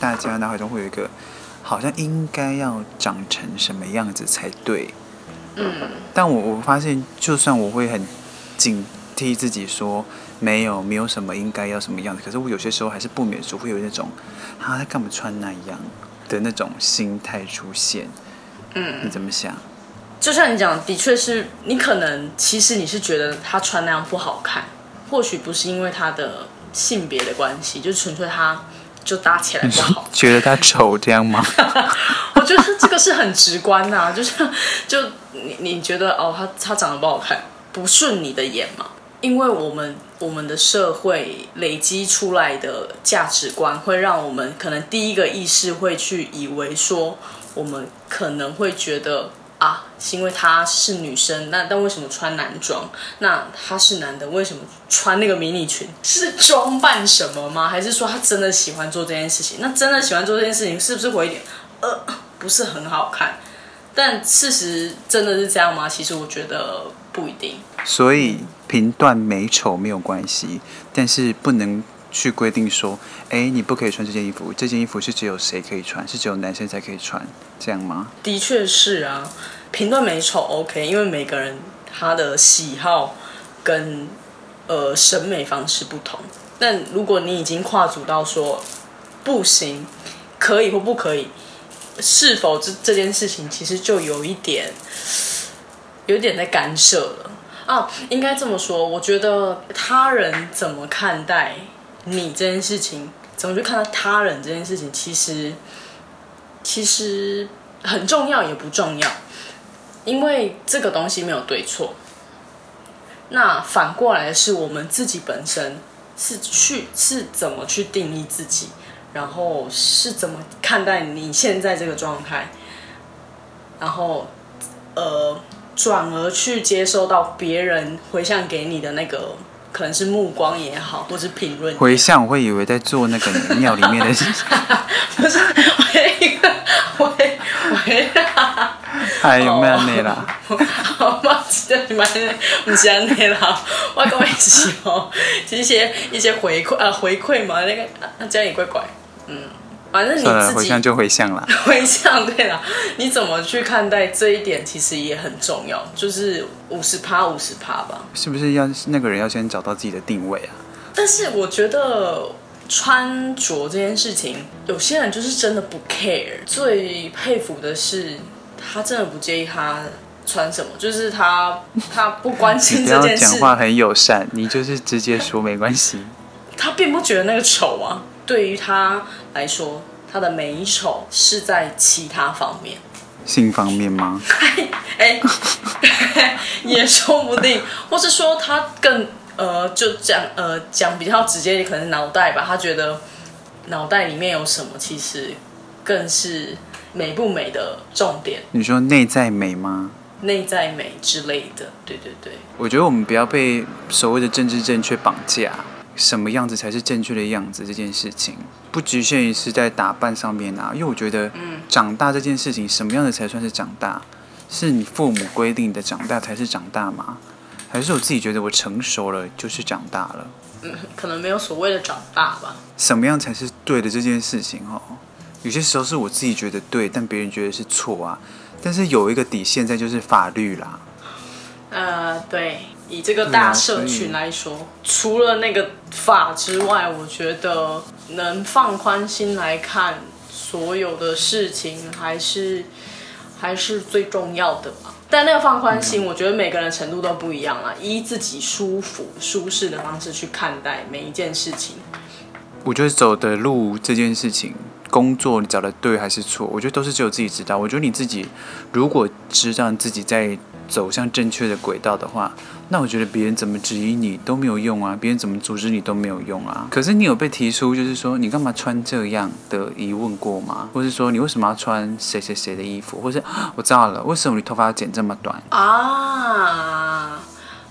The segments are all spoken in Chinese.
大家脑海中会有一个，好像应该要长成什么样子才对。嗯。但我我发现，就算我会很警惕自己说没有没有什么应该要什么样子，可是我有些时候还是不免俗，会有那种啊他干嘛穿那样的那种心态出现。嗯。你怎么想？就像你讲，的确是你可能其实你是觉得他穿那样不好看，或许不是因为他的。性别的关系，就纯粹他就搭起来不好，觉得他丑这样吗？我觉得这个是很直观呐、啊，就是就你你觉得哦，他他长得不好看，不顺你的眼嘛？因为我们我们的社会累积出来的价值观，会让我们可能第一个意识会去以为说，我们可能会觉得。啊，是因为她是女生，那但为什么穿男装？那她是男的，为什么穿那个迷你裙？是装扮什么吗？还是说他真的喜欢做这件事情？那真的喜欢做这件事情，是不是会有点呃不是很好看？但事实真的是这样吗？其实我觉得不一定。所以评断美丑没有关系，但是不能。去规定说，哎，你不可以穿这件衣服，这件衣服是只有谁可以穿，是只有男生才可以穿，这样吗？的确是啊，评论美丑 OK，因为每个人他的喜好跟呃审美方式不同。但如果你已经跨足到说不行，可以或不可以，是否这这件事情其实就有一点，有点在干涉了啊？应该这么说，我觉得他人怎么看待。你这件事情怎么去看待他人这件事情？其实其实很重要，也不重要，因为这个东西没有对错。那反过来是我们自己本身是去是怎么去定义自己，然后是怎么看待你现在这个状态，然后呃转而去接收到别人回向给你的那个。可能是目光也好，或是评论。回向，我会以为在做那个庙里面的事情。不是，回一个回回 啊！还有没有那啦？好吧，这里面不是那啦。我跟你说哦，一些一些回馈啊，回馈嘛，那个那这样也怪怪，嗯。反正你自己回向就回向了，回向对了，你怎么去看待这一点，其实也很重要，就是五十趴五十趴吧。是不是要那个人要先找到自己的定位啊？但是我觉得穿着这件事情，有些人就是真的不 care。最佩服的是，他真的不介意他穿什么，就是他他不关心这件事。讲话很友善，你就是直接说没关系。他并不觉得那个丑啊。对于他来说，他的美丑是在其他方面，性方面吗？哎，也说不定，或是说他更呃，就讲呃讲比较直接，可能脑袋吧。他觉得脑袋里面有什么，其实更是美不美的重点。你说内在美吗？内在美之类的，对对对。我觉得我们不要被所谓的政治正确绑架。什么样子才是正确的样子？这件事情不局限于是在打扮上面啊，因为我觉得，长大这件事情，什么样的才算是长大？是你父母规定的长大才是长大吗？还是我自己觉得我成熟了就是长大了？嗯，可能没有所谓的长大吧。什么样才是对的这件事情？哦，有些时候是我自己觉得对，但别人觉得是错啊。但是有一个底线在，就是法律啦。呃，对。以这个大社群来说，啊、除了那个法之外，我觉得能放宽心来看所有的事情，还是还是最重要的吧。但那个放宽心，我觉得每个人程度都不一样啊，依自己舒服、舒适的方式去看待每一件事情。我觉得走的路这件事情，工作你找的对还是错，我觉得都是只有自己知道。我觉得你自己如果知道自己在走向正确的轨道的话。那我觉得别人怎么质疑你都没有用啊，别人怎么阻止你都没有用啊。可是你有被提出就是说你干嘛穿这样的疑问过吗？或是说你为什么要穿谁谁谁的衣服？或是我知道了，为什么你头发要剪这么短啊？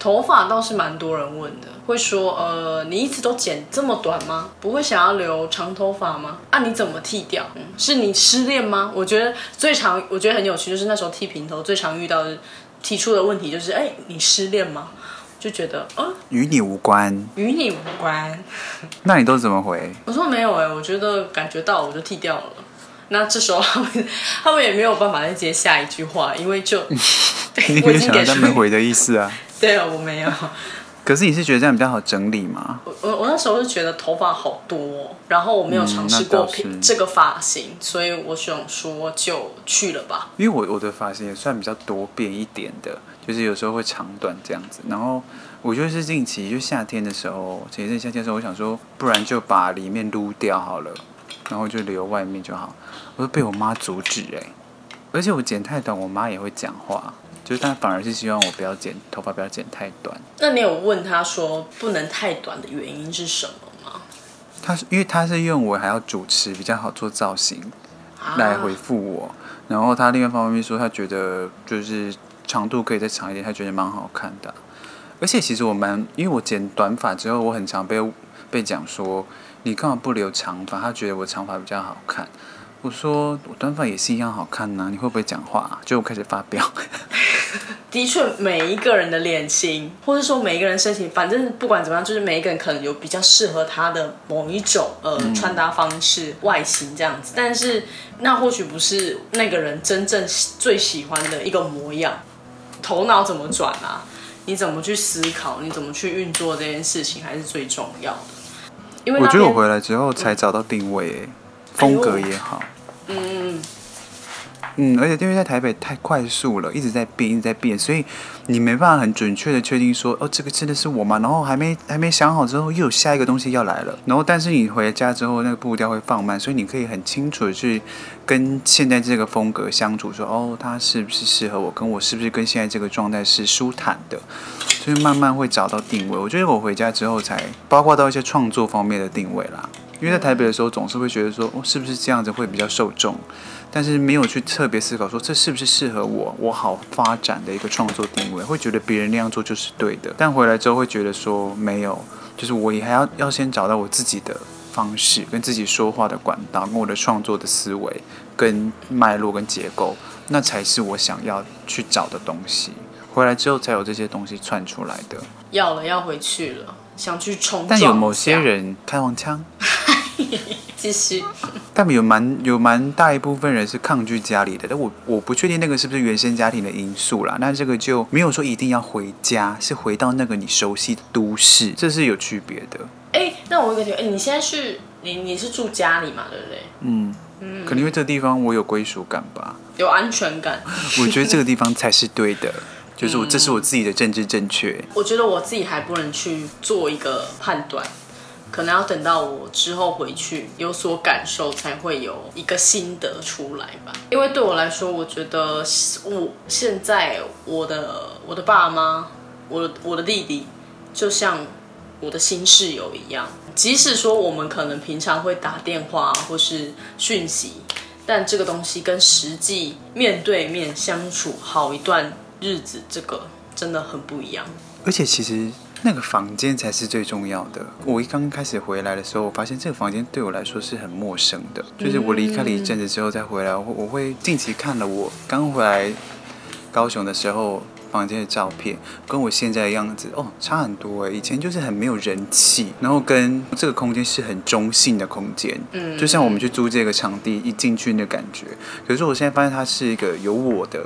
头发倒是蛮多人问的，会说呃，你一直都剪这么短吗？不会想要留长头发吗？啊，你怎么剃掉？嗯，是你失恋吗？我觉得最常，我觉得很有趣，就是那时候剃平头最常遇到的。提出的问题就是：哎，你失恋吗？就觉得啊，与你无关，与你无关。那你都怎么回？我说没有哎、欸，我觉得感觉到我就剃掉了。那这时候 他们他们也没有办法再接下一句话，因为就 你没有想到他们回的意思啊？对啊，我没有。可是你是觉得这样比较好整理吗？我我我那时候是觉得头发好多，然后我没有尝试过这个发型，所以我想说就去了吧。因为我我的发型也算比较多变一点的，就是有时候会长短这样子。然后我就是近期就夏天的时候，前一阵夏天的时候，我想说，不然就把里面撸掉好了，然后就留外面就好。我被我妈阻止哎、欸，而且我剪太短，我妈也会讲话。就是他反而是希望我不要剪头发，不要剪太短。那你有问他说不能太短的原因是什么吗？他是因为他是认为还要主持比较好做造型，来回复我。啊、然后他另外一方面说，他觉得就是长度可以再长一点，他觉得蛮好看的。而且其实我蛮，因为我剪短发之后，我很常被被讲说，你干嘛不留长发？他觉得我长发比较好看。我说我短发也是一样好看呐、啊，你会不会讲话、啊？就我开始发飙。的确，每一个人的脸型，或者说每一个人身形，反正不管怎么样，就是每一个人可能有比较适合他的某一种呃、嗯、穿搭方式、外形这样子。但是那或许不是那个人真正最喜欢的一个模样。头脑怎么转啊？你怎么去思考？你怎么去运作这件事情，还是最重要的。因为我觉得我回来之后才找到定位，风格也好。嗯。嗯，嗯而且因为在台北太快速了，一直在变，一直在变，所以你没办法很准确的确定说，哦，这个真的是我吗？然后还没还没想好之后，又有下一个东西要来了。然后，但是你回家之后，那个步调会放慢，所以你可以很清楚的去跟现在这个风格相处，说，哦，它是不是适合我？跟我是不是跟现在这个状态是舒坦的？所以慢慢会找到定位。我觉得我回家之后才包括到一些创作方面的定位啦。因为在台北的时候，总是会觉得说，哦，是不是这样子会比较受众？但是没有去特别思考说，这是不是适合我，我好发展的一个创作定位，会觉得别人那样做就是对的。但回来之后会觉得说，没有，就是我也还要要先找到我自己的方式，跟自己说话的管道，跟我的创作的思维，跟脉络跟结构，那才是我想要去找的东西。回来之后才有这些东西串出来的。要了，要回去了，想去冲。但有某些人开黄腔。继续，但有蛮有蛮大一部分人是抗拒家里的，但我我不确定那个是不是原生家庭的因素啦。那这个就没有说一定要回家，是回到那个你熟悉的都市，这是有区别的。哎、欸，那我有个觉得，哎，你现在是你你是住家里嘛，对不对？嗯嗯，可能因为这个地方我有归属感吧，有安全感。我觉得这个地方才是对的，就是我这是我自己的政治正确。我觉得我自己还不能去做一个判断。可能要等到我之后回去有所感受，才会有一个心得出来吧。因为对我来说，我觉得我现在我的我的爸妈，我我的弟弟，就像我的新室友一样。即使说我们可能平常会打电话或是讯息，但这个东西跟实际面对面相处好一段日子，这个真的很不一样。而且其实。那个房间才是最重要的。我一刚开始回来的时候，我发现这个房间对我来说是很陌生的。就是我离开了一阵子之后再回来，我我会近期看了我刚回来高雄的时候房间的照片，跟我现在的样子哦差很多诶。以前就是很没有人气，然后跟这个空间是很中性的空间，嗯，就像我们去租这个场地一进去那感觉。可是我现在发现它是一个有我的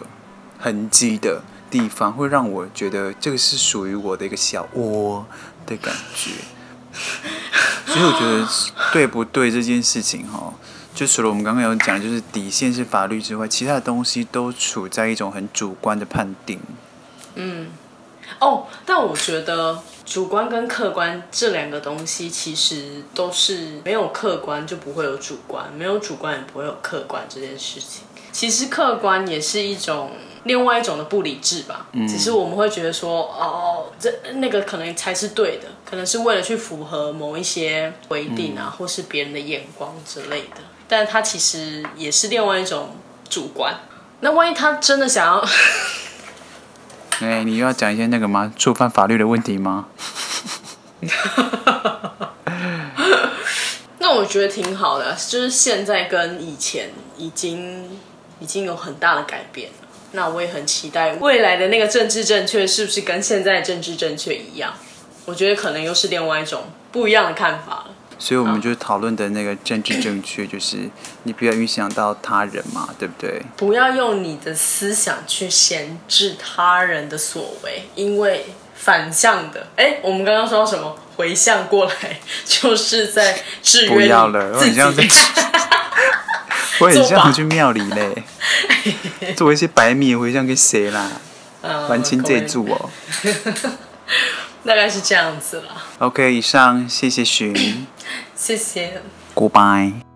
痕迹的。地方会让我觉得这个是属于我的一个小窝的感觉，所以我觉得对不对这件事情哈，就除了我们刚刚有讲，就是底线是法律之外，其他的东西都处在一种很主观的判定。嗯，哦，但我觉得主观跟客观这两个东西其实都是没有客观就不会有主观，没有主观也不会有客观这件事情。其实客观也是一种。另外一种的不理智吧，嗯、只是我们会觉得说，哦，这那个可能才是对的，可能是为了去符合某一些规定啊，嗯、或是别人的眼光之类的。但他其实也是另外一种主观。那万一他真的想要，哎、你又要讲一些那个吗？触犯法律的问题吗？那我觉得挺好的，就是现在跟以前已经已经有很大的改变。那我也很期待未来的那个政治正确是不是跟现在的政治正确一样？我觉得可能又是另外一种不一样的看法了。所以我们就讨论的那个政治正确，就是你不要影响到他人嘛，对不对？不要用你的思想去限制他人的所为，因为反向的，哎，我们刚刚说到什么？回向过来 就是在制约自己。不要了，我很像在，我很像去庙里嘞，做一些白米回向给谁啦？嗯，还请这住哦。大概是这样子了。OK，以上谢谢寻，谢谢。Goodbye。